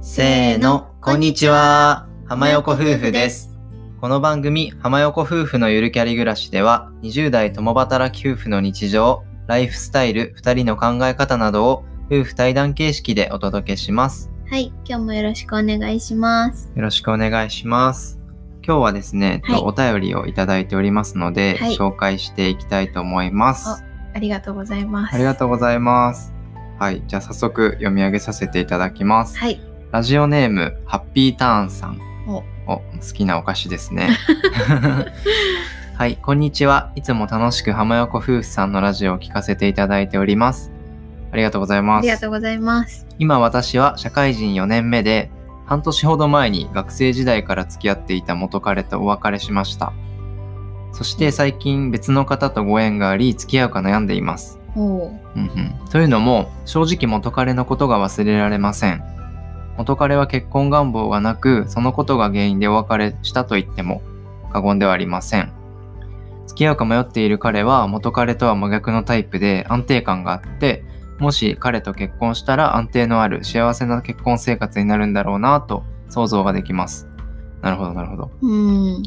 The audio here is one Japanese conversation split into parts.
せーの、こんにちは。浜横夫婦です。この番組、浜横夫婦のゆるキャリ暮らしでは、20代共働き夫婦の日常、ライフスタイル、2人の考え方などを夫婦対談形式でお届けします。はい、今日もよろしくお願いします。よろしくお願いします。今日はですね、はいお便りをいただいておりますので、はい紹介していきたいと思います。ありがとうございます。ありがとうございます。はい、じゃあ早速読み上げさせていただきます。はい。ラジオネーム、ハッピーターンさん。おお、好きなお菓子ですね。はい、こんにちは。いつも楽しく浜横夫婦さんのラジオを聞かせていただいております。ありがとうございあます。りがとうございます。今私は社会人4年目で、半年ほど前に学生時代から付き合っていた元彼とお別れしました。そして最近別の方とご縁があり、付き合うか悩んでいます。おお。うんうん、というのも正直元彼のことが忘れられません。元彼は結婚願望がなくそのことが原因でお別れしたと言っても過言ではありません。付き合うか迷っている彼は元彼とは真逆のタイプで安定感があってもし彼と結婚したら安定のある幸せな結婚生活になるんだろうなと想像ができます。なるほどなるほどうん。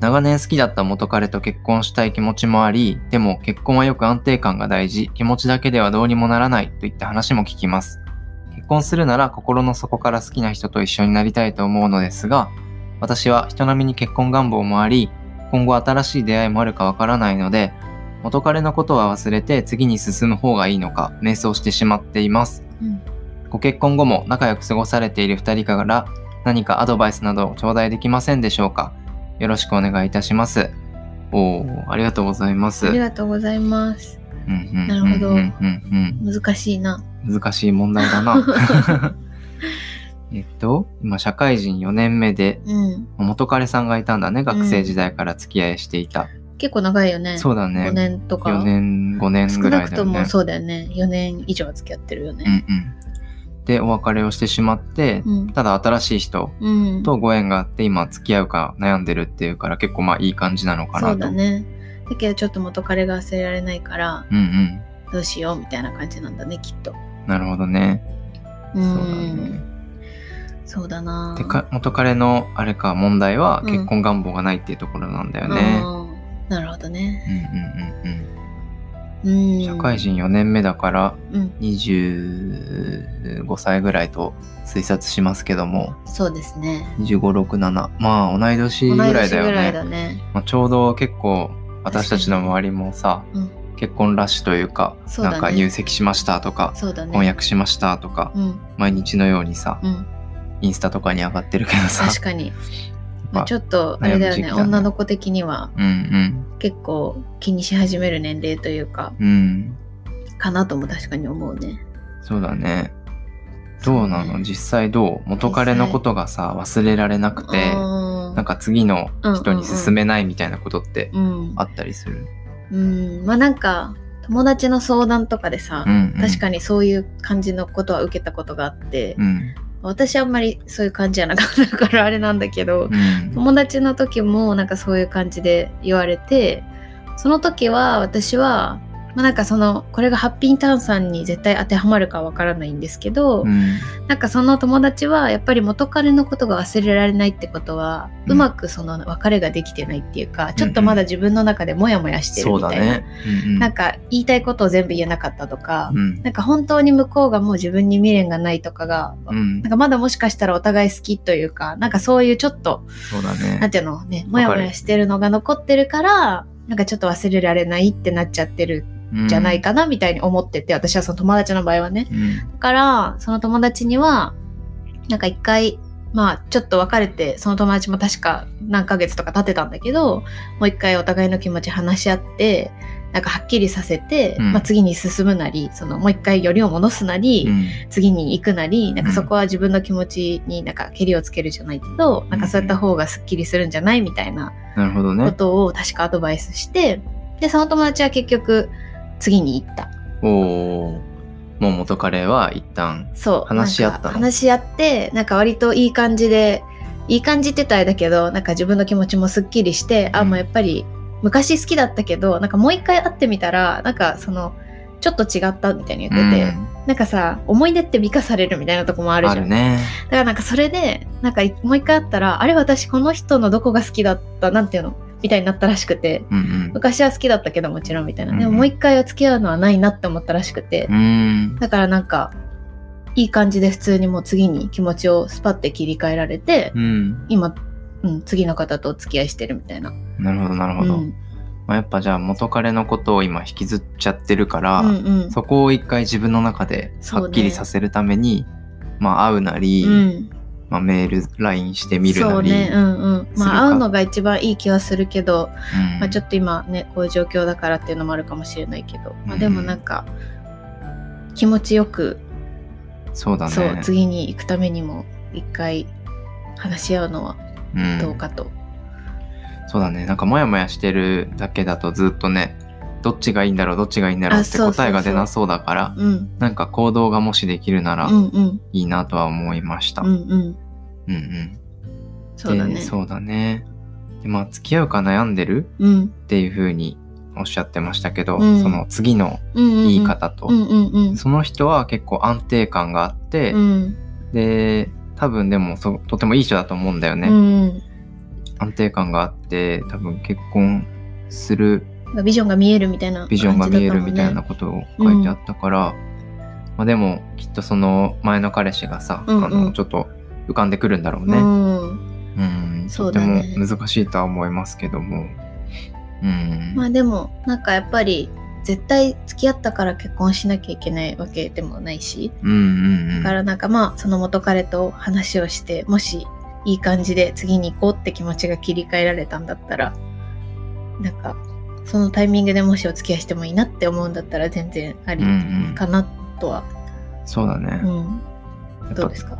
長年好きだった元彼と結婚したい気持ちもあり、でも結婚はよく安定感が大事、気持ちだけではどうにもならないといった話も聞きます。結婚するなら心の底から好きな人と一緒になりたいと思うのですが、私は人並みに結婚願望もあり、今後新しい出会いもあるかわからないので、元彼のことは忘れて次に進む方がいいのか迷走してしまっています。うんご結婚後も仲良く過ごされている二人から何かアドバイスなどを頂戴できませんでしょうか？よろしくお願いいたします。おー、ありがとうございます。ありがとうございます。うんうんなるほどうんうん難しいな。うん難しい問題だな。えっと、今社会人4年目でうん。元彼さんがいたんだね。学生時代から付き合いしていた。結構長いよね。そうだね。5年とか。4年、5年少ぐらだよね。ないくともそうだよね。4年以上は付き合ってるようんね。うん。で、お別れをしてしまって、うん。ただ新しい人うん。とご縁があって今付き合うか悩んでるっていうから結構まあいい感じなのかなと。そうだね。だけどちょっと元彼が忘れられないから、うんうん。どうしようみたいな感じなんだね、きっと。なるほどね。うそうだん。ね。そうだな。でか元彼のあれか問題はうん結婚願望がないっていうところなんだよね。うんなるほどね。うんうんうんうん。うん。社会人4年目だからうん。25歳ぐらいと推察しますけどもそうですね。2567まあ同い年ぐらいだよね。だね。まあ、ちょうど結構私たちの周りもさ、うん結婚ラッシュというかそうだねなんか入籍しましたとかね。婚約しましたとかうん。毎日のようにさうん。インスタとかに上がってるけどさ確かに。まあ、ちょょっと、あれだよねね。女の子的には。うん結構気にし始める年齢というか、うん。うんかなとも確かに思うね。そうだね。どうなの、実際どう？元彼のことがさ忘れられなくてうん。なんか次の人に進めないみたいなことってうん。あ。ったりする、うん。まあなんか、友達の相談とかでさ、うんうん。確かにそういう感じのことは受けたことがあって、うん私あんまりそういう感じじゃなかったからあれなんだけど、うん。友達の時もなんかそういう感じで言われてその時は私は、まあ、なんかそのこれがハッピーターンさんに絶対当てはまるかわからないんですけど、うん。なんかその友達はやっぱり元彼のことが忘れられないってことは、ううんまくその別れができてないっていうかちょっとまだ自分の中でモヤモヤしてるみたいな、だね、うんうん、なんか言いたいことを全部言えなかったとか、うん。なんか本当に向こうがもう自分に未練がないとかが、うん。なんかまだもしかしたらお互い好きというかなんかそういうちょっとそうだね。なんていうのね、もやもやしてるのが残ってるから、なんかちょっと忘れられないってなっちゃってるんじゃないかなみたいに思ってて、私はその友達の場合はね。うん。だから、その友達には、なんか一回、まあちょっと別れて、その友達も確か何ヶ月とか経ってたんだけど、もう一回お互いの気持ち話し合って、なんかはっきりさせて、うん。まあ次に進むなり、そのもう一回よりを戻すなり、うん。次に行くなりなんかうん。そこは自分の気持ちになんかけりをつけるじゃないけど、なんかそうやった方がすっきりするんじゃないみたいなことを確かアドバイスしてでその友達は結局次に行った。おおもう元彼は一旦そう。話し合ったの。話し合ってなんか割といい感じでいい感じって言ったらあれだけどなんか自分の気持ちもすっきりして、あうん。もうやっぱり昔好きだったけどなんかもう一回会ってみたらなんかそのちょっと違ったみたいに言ってて、なんかさ思い出って美化されるみたいなとこもあうん、るじゃん。ね。だからなんかそれでなんかもう一回会ったらあれ私この人のどこが好きだったなんていうの？みたいになったらしくてうん昔は好きだったけどもちろんみたいな、うんでももう一回は付き合うのはないなって思ったらしくて、うん。うん。だからなんかいい感じで普通にもう次に気持ちをスパッて切り替えられて、うん。今、うん、次の方とお付き合いしてるみたいな。なるほど、なるほど。うんまあ、やっぱじゃあ元彼のことを今引きずっちゃってるから、うんうんそこを一回自分の中ではっきりさせるために、まあ会うなり、うん、まあ、メール LINE してみるなり、そうね、うんうん。まあ会うのが一番いい気はするけど、うん。まあ、ちょっと今ねこういう状況だからっていうのもあるかもしれないけど、まあ、でもなんか気持ちよく、そうだね。そう次に行くためにも一回話し合うのはうん。どうかと。そうだね。なんかモヤモヤしてるだけだとずっとねどっちがいいんだろうどっちがいいんだろうって答えが出なそうだからうん。なんか行動がもしできるならうんうん。いいなとは思いました。うんうんうんうん。そうだね。でそうだね。でまあ付き合うか悩んでるうん。っていう風におっしゃってましたけど、うん。その次の言い方と、その人は結構安定感があって、うん。で多分でもそとてもいい人だと思うんだよね、うん安定感があって多分結婚するビジョンが見えるみたいなビジョンが見えるみたいな感ことを書いてあったから、まあ、でもきっとその前の彼氏がさ、うんうんあのちょっと浮かんでくるんだろうね。うん、そうとても難しいとは思いますけども。うん、まあでもなんかやっぱり絶対付き合ったから結婚しなきゃいけないわけでもないし。うんうんうん。だからなんかまあその元彼と話をしてもしいい感じで次に行こうって気持ちが切り替えられたんだったらなんかそのタイミングでもしお付き合いしてもいいなって思うんだったら全然ありうんうん。かなとは、そうだね。うん。どうですか？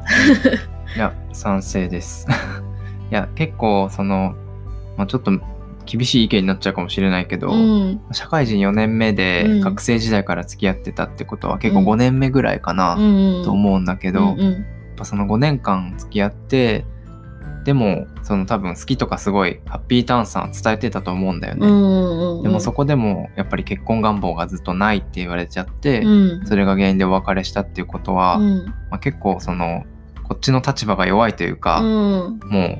いや、賛成です。いや、結構、その、まあ、ちょっと厳しい意見になっちゃうかもしれないけど、うん。社会人4年目でうん。学生時代から付き合ってたってことは結構うん。5年目ぐらいかな、うんと思うんだけど、やっぱその5年間付き合って、でも、その多分好きとかすごいハッピーターンさん伝えてたと思うんだよね。でもそこでもやっぱり結婚願望がずっとないって言われちゃって、うん。それが原因でお別れしたっていうことは、うん。まあ、結構そのこっちの立場が弱いというか、うん。も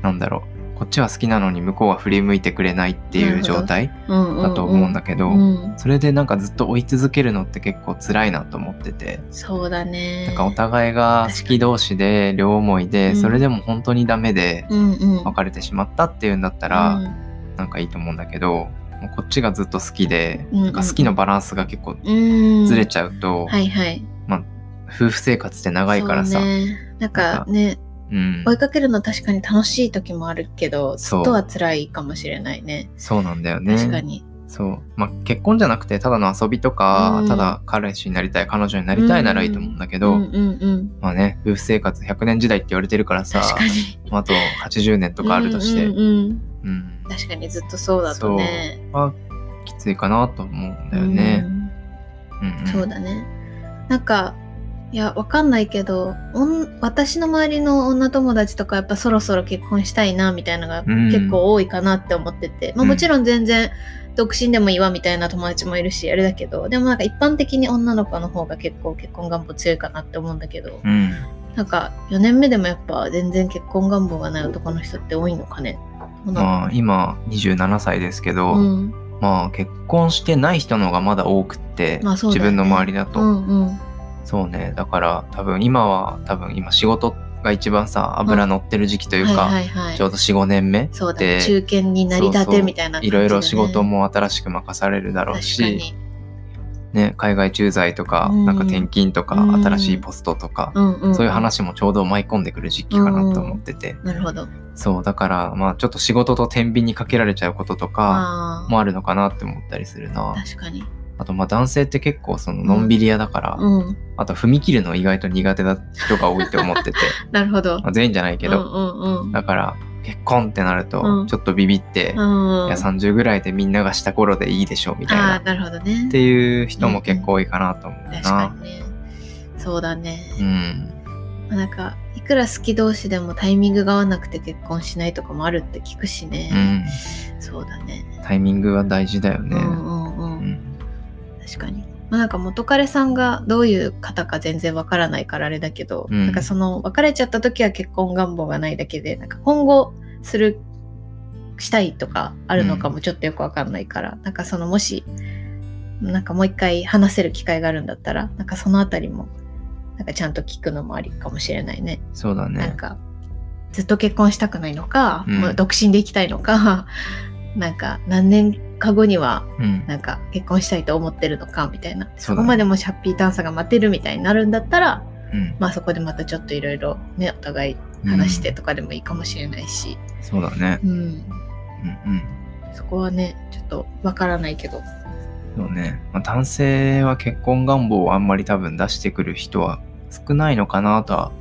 うなんだろう。こっちは好きなのに向こうは振り向いてくれないっていう状態うんだと思うんだけど、うんそれでなんかずっと追い続けるのって結構辛いなと思ってて、そうだね。なんかお互いが好き同士で両思いで、うんそれでも本当にダメで別れてしまったっていうんだったら、なんかいいと思うんだけどもうこっちがずっと好きで、なんか好きのバランスが結構うん。ずれちゃうと、はいはい。夫婦生活って長いからさなんかねうん、追いかけるの確かに楽しい時もあるけどずっとは辛いかもしれないね。そうなんだよね。確かに。そう。まあ、結婚じゃなくて、ただの遊びとか、うん。ただ彼氏になりたい、彼女になりたいならいいと思うんだけど、うんうんうんまあね、夫婦生活100年時代って言われてるからさ、ああと80年とかあるとして、うん確かにずっとそうだとね。はきついかなと思うんだよね。うん。そうだね。なんかいやわかんないけど私の周りの女友達とかやっぱそろそろ結婚したいなみたいなのがうん。結構多いかなって思ってて、まあ、うん。もちろん全然独身でもいいわみたいな友達もいるしあれだけど。でもなんか一般的に女の子の方が結構結婚願望強いかなって思うんだけど。うん。なんか4年目でもやっぱ全然結婚願望がない男の人って多いのかね。まあ、今27歳ですけど、うん。まあ結婚してない人の方がまだ多くって、まあね。自分の周りだと、うんうんそうね。だから多分今は多分今仕事が一番さ油乗ってる時期というか、はいはいはいちょうど45年目そうだでね中堅になりたてみたいな感じいろいろ仕事も新しく任されるだろうし、に。ね、海外駐在とか、うん。なんか転勤とか、うん。新しいポストとか、うんうんん。そういう話もちょうど舞い込んでくる時期かなと思ってて、なるほど。そうだからまあちょっと仕事と天秤にかけられちゃうこととかあもあるのかなって思ったりするな。あ確かにあとまあ男性って結構そののんびり屋だから、うん。あと踏み切るの意外と苦手な人が多いって思ってて。なるほど。まあ全員じゃないけど、うんうんうん。だから結婚ってなるうんとちょっとビビって、うんいや30ぐらいでみんながした頃でいいでしょうみたいな。なるほどね。っていう人も結構多いかなと思う確な。かにね。そうだね、うん、まあなんかいくら好き同士でもタイミングが合わなくて結婚しないとかもあるって聞くしね、うん、そうだね。タイミングは大事だよね。うんうん確かにまあ、なんか元彼さんがどういう方か全然わからないからあれだけど、うんなんかその別れちゃった時は結婚願望がないだけでなんか今後するしたいとかあるのかもちょっとよくわかんないから、なんかそのもしなんかもう一回話せる機会があるんだったらなんかそのあたりもなんかちゃんと聞くのもありかもしれないね。そうだね。なんかずっと結婚したくないのか、うん独身で生きたいのかなんか何年か後にはうん。なんか結婚したいと思ってるのかみたいなそ,、そうだねこまでもしハッピーターンさんが待てるみたいになるんだったらうん。まあそこでまたちょっといろいろねお互い話してとかでもいいかもしれないし、そうだね。うん、うんうん。そこはねちょっとわからないけどそうね。まあ、男性は結婚願望をあんまり多分出してくる人は少ないのかなとは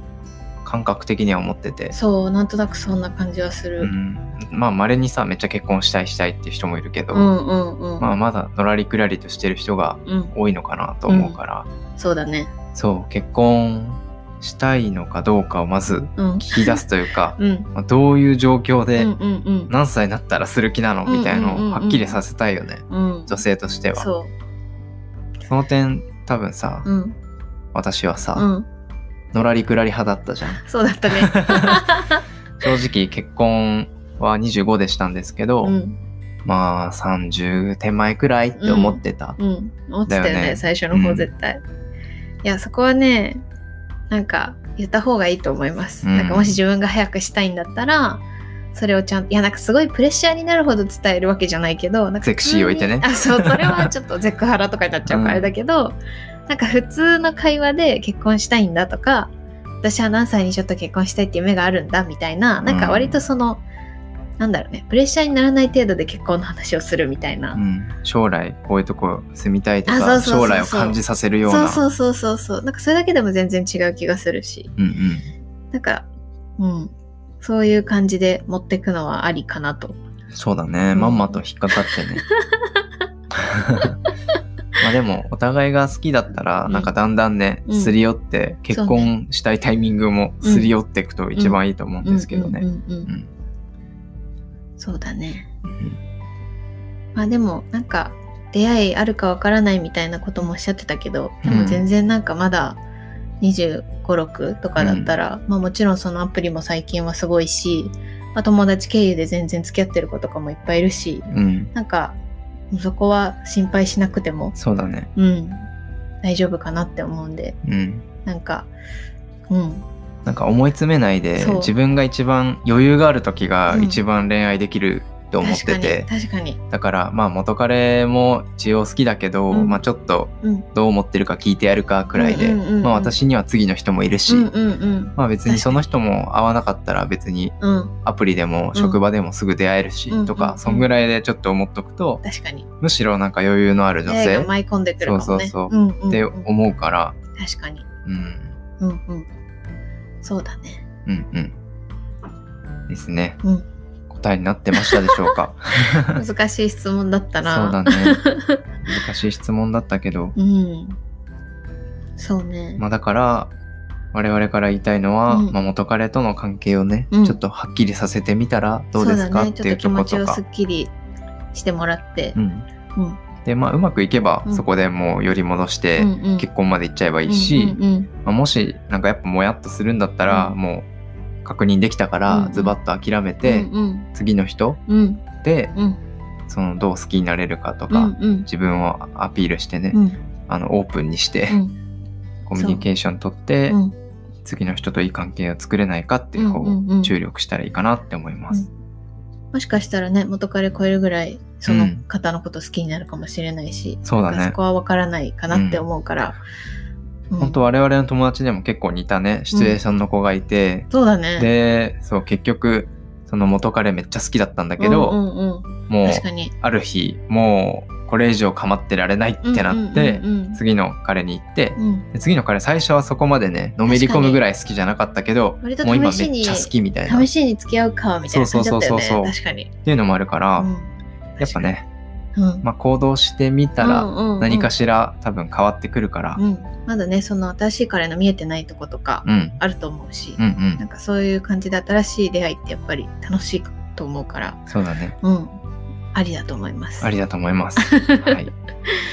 感覚的には思ってて。そうなんとなくそんな感じはする、うん、まあ稀にさめっちゃ結婚したいしたいっていう人もいるけど、うん、うんうん。まあまだのらりくらりとしてる人がうん。多いのかなと思うから、そうだね。そう結婚したいのかどうかをまずうん。聞き出すというか、うん。まあどういう状況でうんうんうん。何歳になったらする気なのみたいのうんうんうんうん。をはっきりさせたいよね。うん。女性としては。そその点多分さ、ううん。私はさ、うんのらりくらり派だったじゃん。そうだったね。正直結婚は25でしたんですけど、うん。まあ30手前くらいって思ってた、うん。思ってたよね最初の方うん。絶対、いやそこはねなんか言った方がいいと思います、うん。なんかもし自分が早くしたいんだったらそれをちゃんといやなんかすごいプレッシャーになるほど伝えるわけじゃないけどなんかゼクシー置いてね。あそうそれはちょっとゼクハラとかになっちゃうからあれだけど、なんか普通の会話で結婚したいんだとか私は何歳にちょっと結婚したいっていう夢があるんだみたいななんか割とその、なんだろうねプレッシャーにならない程度で結婚の話をするみたいな、うん、将来こういうとこ住みたいとか将来を感じさせるような。そうそうそうそうそう。なんかそれだけでも全然違う気がするし。うんうん。なんかうん。そういう感じで持ってくのはありかなと。そうだね、うんまんまと引っかかってね まあでもお互いが好きだったらうん。なんかだんだんね、うん。すり寄って結婚したいタイミングもすり寄っていくと一番いいと思うんですけどね。うん。うんうんうんうん。そうだね。うん。まあでもなんか出会いあるかわからないみたいなこともおっしゃってたけどでうん。も全然なんかまだ2 5 6とかだったら、まあもちろんそのアプリも最近はすごいし、まあ、友達経由で全然付き合ってる子とかもいっぱいいるしうん。なんかそこは心配しなくてもそうだね。うん。大丈夫かなって思うんで。うん。なんかうん。なんか思い詰めないでそう。自分が一番余裕がある時がうん。一番恋愛できると思っ確かにてて、確かに。だからまあ元彼も一応好きだけど、うん。まあちょっとうん。どう思ってるか聞いてやるかくらいで、うんうんうん。うんまあ私には次の人もいるし、うんうんうん。まあ別にその人も会わなかったら別にうん。アプリでも職場でもすぐ出会えるし、うん。とか、うんうんそんぐらいでちょっと思っとくと、確かに。むしろなんか余裕のある女性舞い込んでくるね。そうそうそうんうんうん。って思うから、確かに。うん、うんうん。そうだね。うんうん。ですね。うん答えになってましたでしょうか？難しい質問だったな。そうだね。難しい質問だったけど、うん。そうね、まあだから、我々から言いたいのは、うん。まあ元彼との関係をね、うん。ちょっとはっきりさせてみたらどうですか、ねちょっと気っていうとこ持ちをろとか。すっきりしてもらって。う、ん、うんで、まあうまくいけば、うん。そこでもう寄り戻して、うんうん。結婚まで行っちゃえばいいし、うんうん。まあ、もしなんかやっぱもやっとするんだったら、うん。もう確認できたから、ズバッと諦めうんて、うん。次の人うん。で、うん。そのどう好きになれるかとうか、自分をアピールしてね、うん。あのオープンにして、うん。コミュニケーション取って、う。ん。次の人といい関係を作れないかっていう方を注力したらいいかなって思います。もしかしたらね元彼超えるぐらいそのうん。方のこと好きになるかもしれないし、そうんかそこは分からないかなって思うから、うん本当我々の友達でも結構似たねシチュエーションの子がいて、そうだね。でそう結局その元彼めっちゃ好きだったんだけど、うんうんうん。もうある日もうこれ以上構ってられないってなって、うんうんうん次の彼に行って、うん。で次の彼最初はそこまでねのめり込むぐらい好きじゃなかったけどもう今めっちゃ好きみたいな。っ試しに付き合うかみたいな感じだったよね。そうそうそうそう確かに、ていうのもあるから、うん。やっぱね、うんまあ、行動してみたらうんうんうん何かしら多分変わってくるから、うん、まだねその新しい彼の見えてないとことかうん、あると思うし、うんうんなんかそういう感じで新しい出会いってやっぱり楽しいと思うから、そうだねうん、ありだと思います。ありだと思います。はい。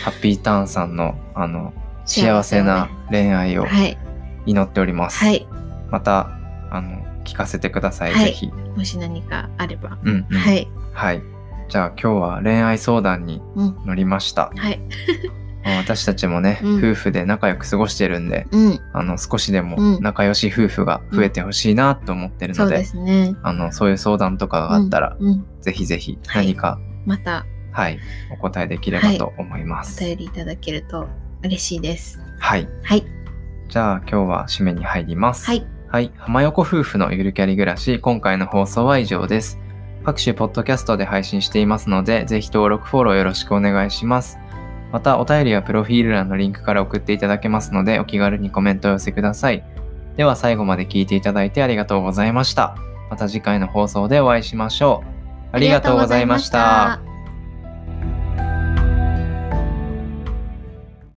ハッピーターンさんの、あの、幸せな恋愛をはい。祈っております。はい。また、あの、聞かせてください、はいぜひ。もし何かあれば。うん、うん。はい。はい。じゃあ今日は恋愛相談にうん。乗りました。はい。まあ私たちもね、うん夫婦で仲良く過ごしてるんで、うん。あの、少しでもうん仲良し夫婦が増えてほしいなと思ってるそうので、ですね。あの、そういう相談とかがあったら、うん。うんぜひぜひはい何か、またはい、お答えできればと思いまおす。便りいただけると嬉しいです。はい。はい。じゃあ今日は締めに入ります。はい。はい。浜横夫婦のゆるキャリ暮らし、今回の放送は以上です。各種ポッドキャストで配信していますので、ぜひ登録、フォローよろしくお願いします。また、お便りはプロフィール欄のリンクから送っていただけますので、お気軽にコメントを寄せください。では最後まで聞いていただいてありがとうございました。また次回の放送でお会いしましょう。ありがとうございました